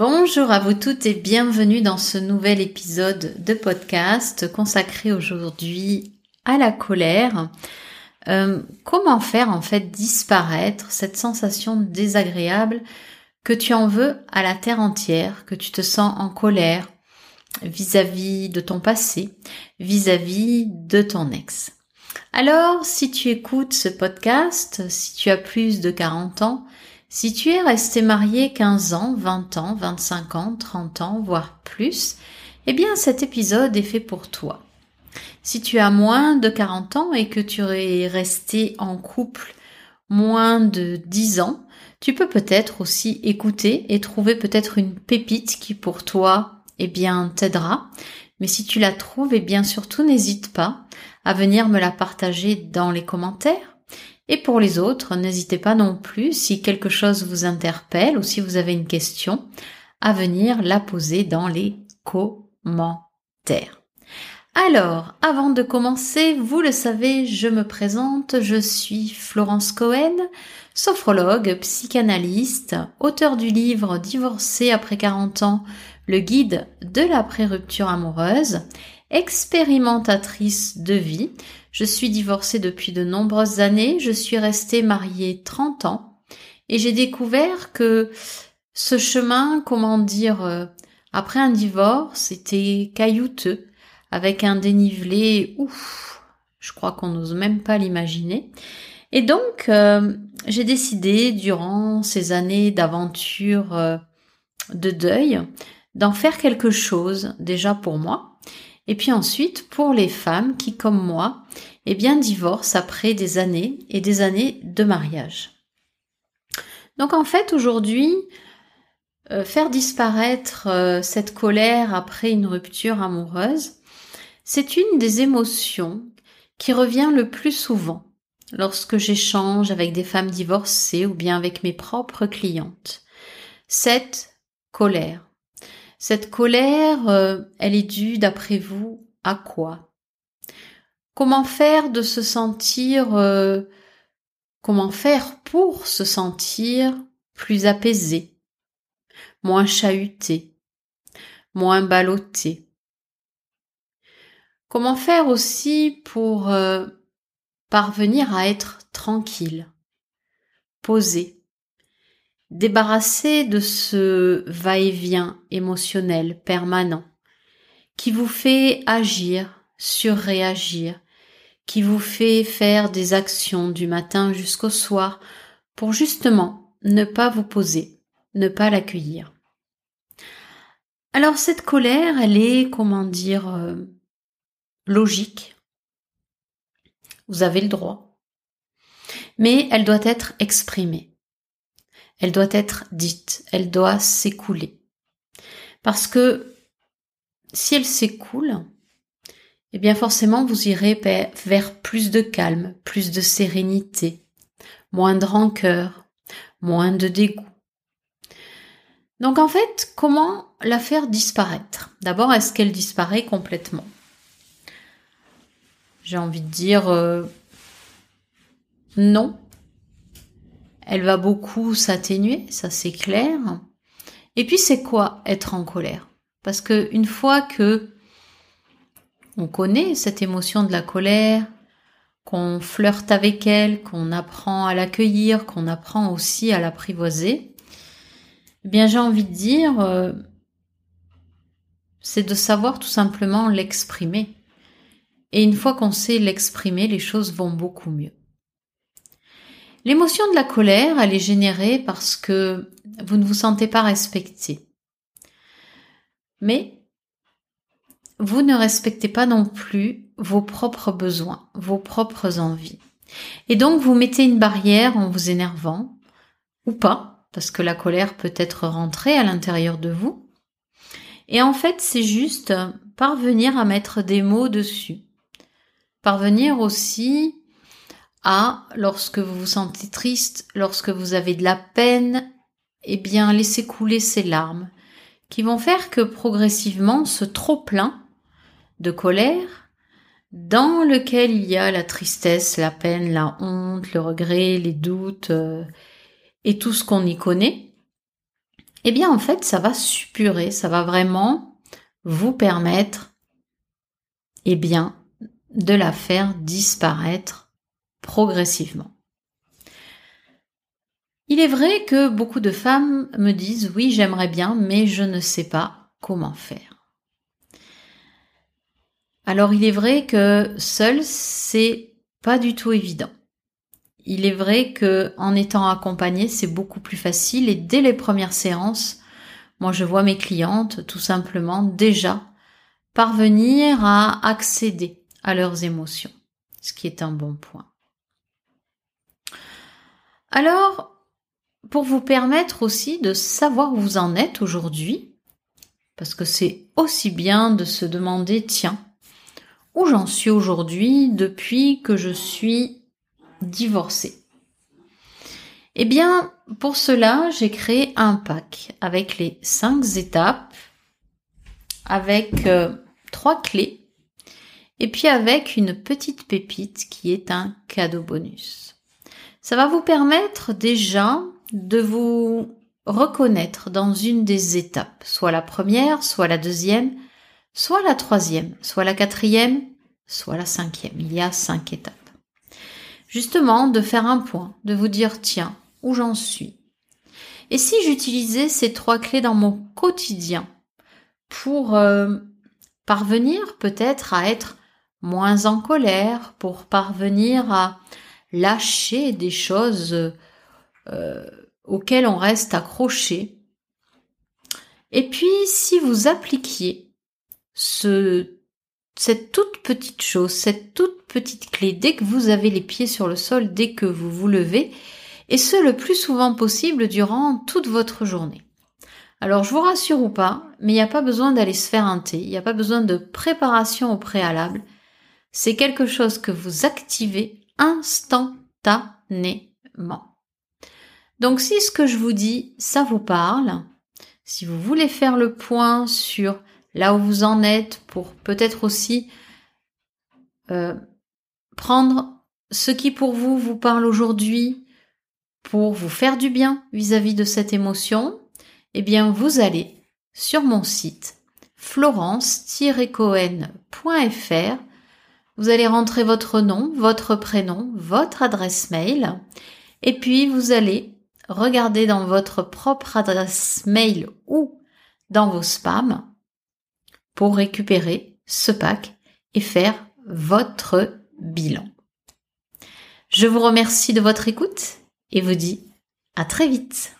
Bonjour à vous toutes et bienvenue dans ce nouvel épisode de podcast consacré aujourd'hui à la colère. Euh, comment faire en fait disparaître cette sensation désagréable que tu en veux à la terre entière, que tu te sens en colère vis-à-vis de ton passé, vis-à-vis de ton ex? Alors, si tu écoutes ce podcast, si tu as plus de 40 ans, si tu es resté marié 15 ans, 20 ans, 25 ans, 30 ans, voire plus, eh bien cet épisode est fait pour toi. Si tu as moins de 40 ans et que tu es resté en couple moins de 10 ans, tu peux peut-être aussi écouter et trouver peut-être une pépite qui pour toi, eh bien, t'aidera. Mais si tu la trouves, eh bien, surtout n'hésite pas à venir me la partager dans les commentaires et pour les autres, n'hésitez pas non plus, si quelque chose vous interpelle ou si vous avez une question, à venir la poser dans les commentaires. Alors, avant de commencer, vous le savez, je me présente, je suis Florence Cohen, sophrologue, psychanalyste, auteur du livre Divorcé après 40 ans, le guide de la pré-rupture amoureuse, expérimentatrice de vie, je suis divorcée depuis de nombreuses années, je suis restée mariée 30 ans. Et j'ai découvert que ce chemin, comment dire, euh, après un divorce, était caillouteux, avec un dénivelé, ouf, je crois qu'on n'ose même pas l'imaginer. Et donc, euh, j'ai décidé, durant ces années d'aventure euh, de deuil, d'en faire quelque chose, déjà pour moi, et puis ensuite, pour les femmes qui, comme moi, eh bien, divorcent après des années et des années de mariage. Donc en fait, aujourd'hui, euh, faire disparaître euh, cette colère après une rupture amoureuse, c'est une des émotions qui revient le plus souvent lorsque j'échange avec des femmes divorcées ou bien avec mes propres clientes. Cette colère. Cette colère, euh, elle est due, d'après vous, à quoi? Comment faire de se sentir, euh, comment faire pour se sentir plus apaisé, moins chahuté, moins ballotté? Comment faire aussi pour euh, parvenir à être tranquille, posé, débarrasser de ce va-et-vient émotionnel permanent qui vous fait agir, surréagir, qui vous fait faire des actions du matin jusqu'au soir pour justement ne pas vous poser, ne pas l'accueillir. Alors cette colère, elle est, comment dire, euh, logique. Vous avez le droit. Mais elle doit être exprimée elle doit être dite, elle doit s'écouler. Parce que si elle s'écoule, eh bien forcément vous irez vers plus de calme, plus de sérénité, moins de rancœur, moins de dégoût. Donc en fait, comment la faire disparaître? D'abord, est-ce qu'elle disparaît complètement? J'ai envie de dire euh, non, elle va beaucoup s'atténuer, ça c'est clair. Et puis c'est quoi être en colère? Parce que une fois que on connaît cette émotion de la colère, qu'on flirte avec elle, qu'on apprend à l'accueillir, qu'on apprend aussi à l'apprivoiser, eh bien j'ai envie de dire, euh, c'est de savoir tout simplement l'exprimer. Et une fois qu'on sait l'exprimer, les choses vont beaucoup mieux. L'émotion de la colère, elle est générée parce que vous ne vous sentez pas respecté. Mais vous ne respectez pas non plus vos propres besoins, vos propres envies. Et donc vous mettez une barrière en vous énervant, ou pas, parce que la colère peut être rentrée à l'intérieur de vous. Et en fait, c'est juste parvenir à mettre des mots dessus. Parvenir aussi à, lorsque vous vous sentez triste, lorsque vous avez de la peine, eh bien, laissez couler ces larmes, qui vont faire que progressivement ce trop-plein de colère, dans lequel il y a la tristesse, la peine, la honte, le regret, les doutes, euh, et tout ce qu'on y connaît, eh bien en fait ça va suppurer, ça va vraiment vous permettre eh bien de la faire disparaître progressivement. Il est vrai que beaucoup de femmes me disent oui j'aimerais bien mais je ne sais pas comment faire. Alors il est vrai que seul c'est pas du tout évident. Il est vrai que en étant accompagné, c'est beaucoup plus facile et dès les premières séances, moi je vois mes clientes tout simplement déjà parvenir à accéder à leurs émotions, ce qui est un bon point. Alors, pour vous permettre aussi de savoir où vous en êtes aujourd'hui, parce que c'est aussi bien de se demander, tiens, où j'en suis aujourd'hui depuis que je suis divorcer Eh bien, pour cela, j'ai créé un pack avec les cinq étapes, avec euh, trois clés, et puis avec une petite pépite qui est un cadeau bonus. Ça va vous permettre déjà de vous reconnaître dans une des étapes, soit la première, soit la deuxième, soit la troisième, soit la quatrième, soit la cinquième. Il y a cinq étapes justement de faire un point, de vous dire tiens, où j'en suis. Et si j'utilisais ces trois clés dans mon quotidien pour euh, parvenir peut-être à être moins en colère, pour parvenir à lâcher des choses euh, auxquelles on reste accroché. Et puis si vous appliquiez ce cette toute petite chose, cette toute petite clé, dès que vous avez les pieds sur le sol, dès que vous vous levez, et ce le plus souvent possible durant toute votre journée. Alors je vous rassure ou pas, mais il n'y a pas besoin d'aller se faire un thé, il n'y a pas besoin de préparation au préalable. C'est quelque chose que vous activez instantanément. Donc si ce que je vous dis, ça vous parle, si vous voulez faire le point sur là où vous en êtes, pour peut-être aussi euh, prendre ce qui pour vous vous parle aujourd'hui pour vous faire du bien vis-à-vis de cette émotion, eh bien vous allez sur mon site florence-cohen.fr vous allez rentrer votre nom, votre prénom, votre adresse mail, et puis vous allez regarder dans votre propre adresse mail ou dans vos spams pour récupérer ce pack et faire votre bilan. Je vous remercie de votre écoute et vous dis à très vite.